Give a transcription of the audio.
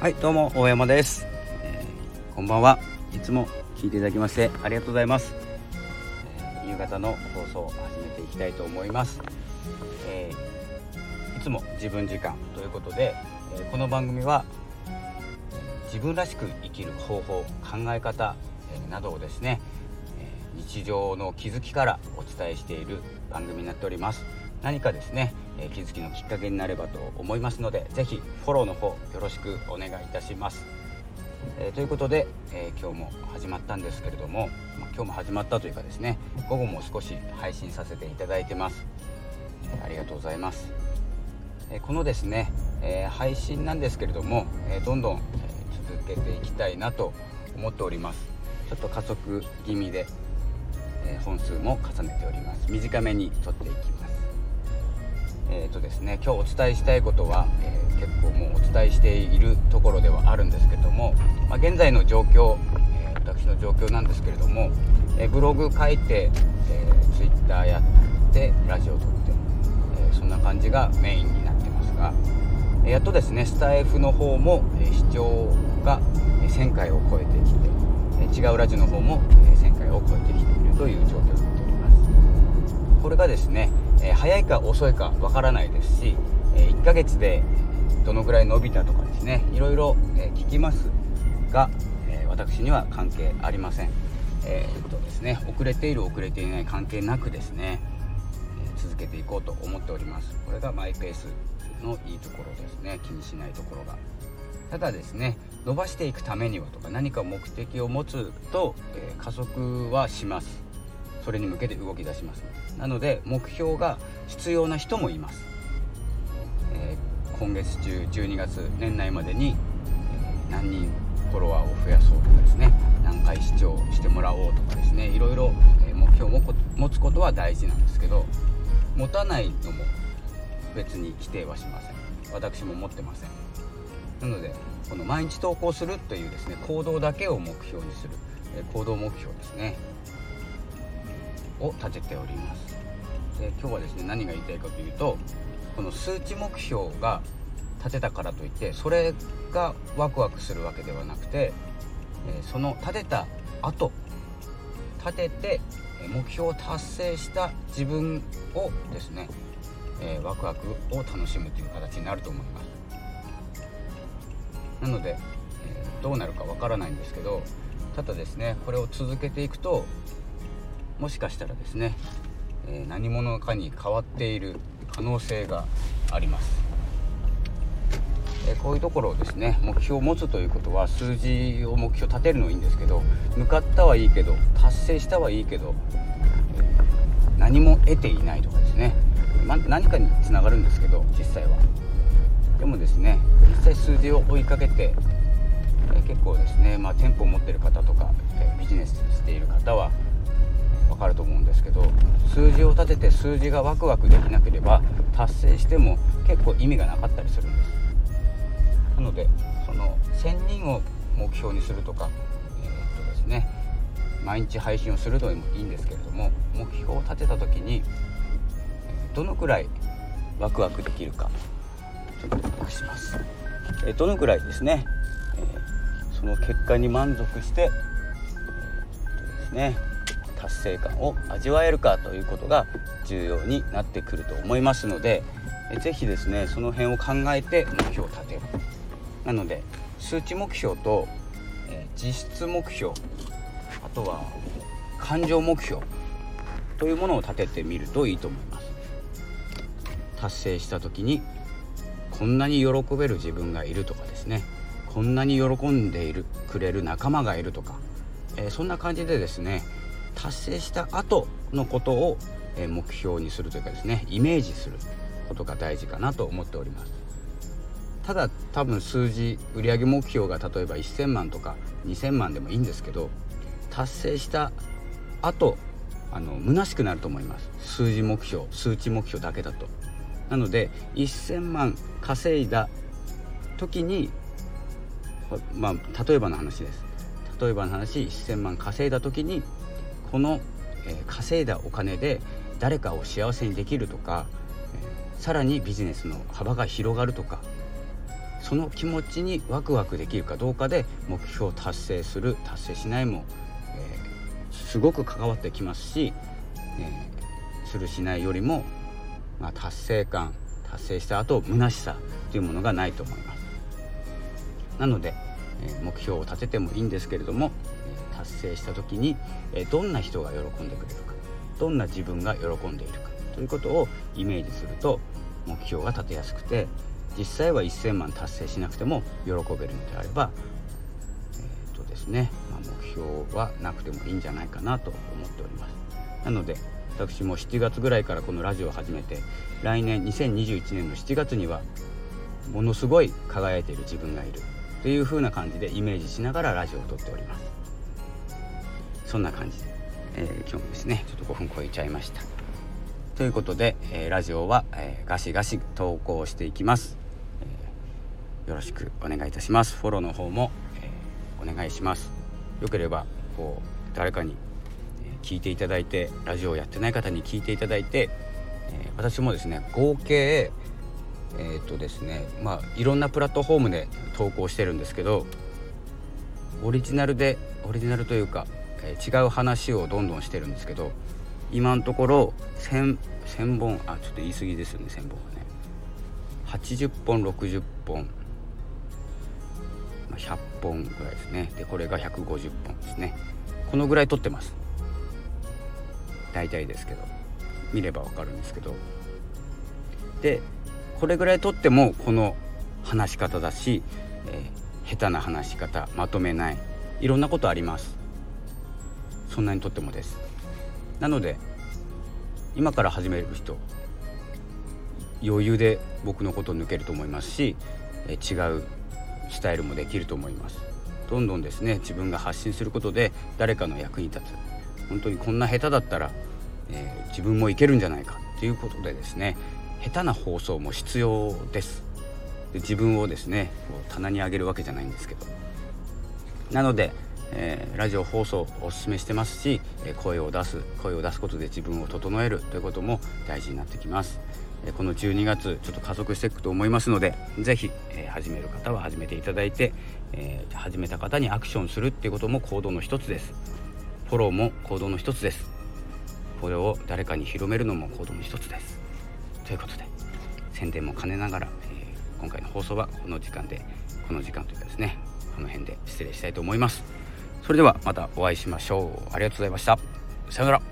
はいどうも大山です、えー、こんばんは。いつも聞いていただきましてありがとうございます、えー、夕方の放送を始めていきたいと思います、えー、いつも自分時間ということで、えこの番組は自分らしく生きる方法考え方、えなどをですねえ日常の気づきからお伝えしている番組になっております。何かですね、え気づきのきっかけになればと思いますので是非フォローの方よろしくお願いいたします、えー、ということで、えー、今日も始まったんですけれども、まあ、今日も始まったというかですね午後も少し配信させていただいてます、え、ありがとうございます、えこのですね、え配信なんですけれども、えどんどん、え続けていきたいなと思っております。ちょっと加速気味でえ本数も重ねております。短めに撮っていきます。えーとですね、今日お伝えしたいことは、えー、結構もうお伝えしているところではあるんですけども、まあ、現在の状況、えー、私の状況なんですけれども、えー、ブログ書いて、えー、ツイッターやってラジオ撮って、えそんな感じがメインになってますが、えやっとですねスタイフの方も、え視聴が1000回を超えてきて、違うラジオの方も、え1000回を超えてきているという状況になっております。これがですねえ、早いか遅いかわからないですし、え1ヶ月でどのぐらい伸びたとかですねいろいろ、え聞きますが、え私には関係ありません。えー、っとですね。遅れている遅れていない関係なくですね、続けていこうと思っております。これがマイペースのいいところですね。気にしないところが。ただですね伸ばしていくためにはとか何か目的を持つと、え加速はします。それに向けて動き出します。なので目標が必要な人もいます、えー、今月中12月年内までに、えー、何人フォロワーを増やそうとかですね何回視聴してもらおうとかですねいろいろ目標を持つことは大事なんですけど持たないのも別に規定はしません。私も持ってません。なのでこの毎日投稿するというですね行動だけを目標にする行動目標ですね。を立てております。で今日はですね何が言いたいかというとこの数値目標が立てたからといってそれがワクワクするわけではなくて、えその立てた後立てて目標を達成した自分をですね、えー、ワクワクを楽しむという形になると思います。なので、えー、どうなるかわからないんですけどただですねこれを続けていくともしかしたらですね、えー、何者かに変わっている可能性があります、えー、こういうところをですね目標を持つということは数字を目標立てるのはいいんですけど向かったはいいけど達成したはいいけど、えー、何も得ていないとかですね、ま、何かにつながるんですけど実際は。でもですね実際数字を追いかけてえ結構ですね、まあ、店舗を持ってる方とか、えビジネスしている方は分かると思うんですけど数字を立てて数字がワクワクできなければ達成しても結構意味がなかったりするんです。なのでその1000人を目標にするとかえー、っとですね毎日配信をするのもいいんですけれども目標を立てた時にどのくらいワクワクできるかちょっとします、えどのくらいですね、えー、その結果に満足して、えー、ですね達成感を味わえるかということが重要になってくると思いますので是非ですねその辺を考えて目標を立てる。なので数値目標と、え実質目標あとは感情目標というものを立ててみるといいと思います。達成した時にこんなに喜べる自分がいるとかですね。こんなに喜んでいるくれる仲間がいるとか、えー、そんな感じでですね達成した後のことを目標にするというかですねイメージすることが大事かなと思っております。ただ多分数字売上目標が例えば1000万とか2000万でもいいんですけど達成した後あの虚しくなると思います。数字目標数値目標だけだと。なので1000万稼いだ時にまあ例えばの話です。例えばの話1000万稼いだ時にこの、えー、稼いだお金で誰かを幸せにできるとか、えー、さらにビジネスの幅が広がるとかその気持ちにワクワクできるかどうかで目標を達成する達成しないも、えー、すごく関わってきますし、え、するしないよりも、まあ、達成感達成した後虚しさというものがないと思います。なので、え目標を立ててもいいんですけれども、達成した時に、えどんな人が喜んでくれるかどんな自分が喜んでいるかということをイメージすると目標が立てやすくて実際は1000万達成しなくても喜べるのであればえっ、とですね、まあ、目標はなくてもいいんじゃないかなと思っております。なので私も7月ぐらいからこのラジオを始めて来年2021年の7月にはものすごい輝いている自分がいるという風な感じでイメージしながらラジオを撮っております。そんな感じで、えー、今日もですねちょっと5分超えちゃいました。ということで、えー、ラジオは、えー、ガシガシ投稿していきます、えよろしくお願いいたします。フォローの方も、えお願いします。よければこう誰かに聞いていただいてラジオをやってない方に聞いていただいて、え私もですね合計えー、っとですねまあいろんなプラットフォームで投稿してるんですけどオリジナルでオリジナルというか、えー、違う話をどんどんしてるんですけど今のところ 1000, 本あちょっと言い過ぎですよね1000本はね。80本60本、100本ぐらいですね。でこれが150本ですね。このぐらい撮ってます。大体ですけど見ればわかるんですけど。でこれぐらいとってもこの話し方だし、えー、下手な話し方まとめないいろんなことあります。そんなにとってもです。なので今から始める人余裕で僕のことを抜けると思いますし、えー、違うスタイルもできると思います。どんどんですね自分が発信することで誰かの役に立つ。本当にこんな下手だったら、えー、自分もいけるんじゃないかということでですね下手な放送も必要です。で自分をですね棚に上げるわけじゃないんですけど。なので、えー、ラジオ放送おすすめしてますし声を出す声を出すことで自分を整えるということも大事になってきます。この12月ちょっと加速していくと思いますので是非、えー、始める方は始めていただいて、えー、始めた方にアクションするっていうことも行動の一つです。フォローも行動の一つです。これを誰かに広めるのも行動の一つです。ということで宣伝も兼ねながら、えー、今回の放送はこの時間でこの時間というかですねこの辺で失礼したいと思います。それではまたお会いしましょう。ありがとうございました。さようなら。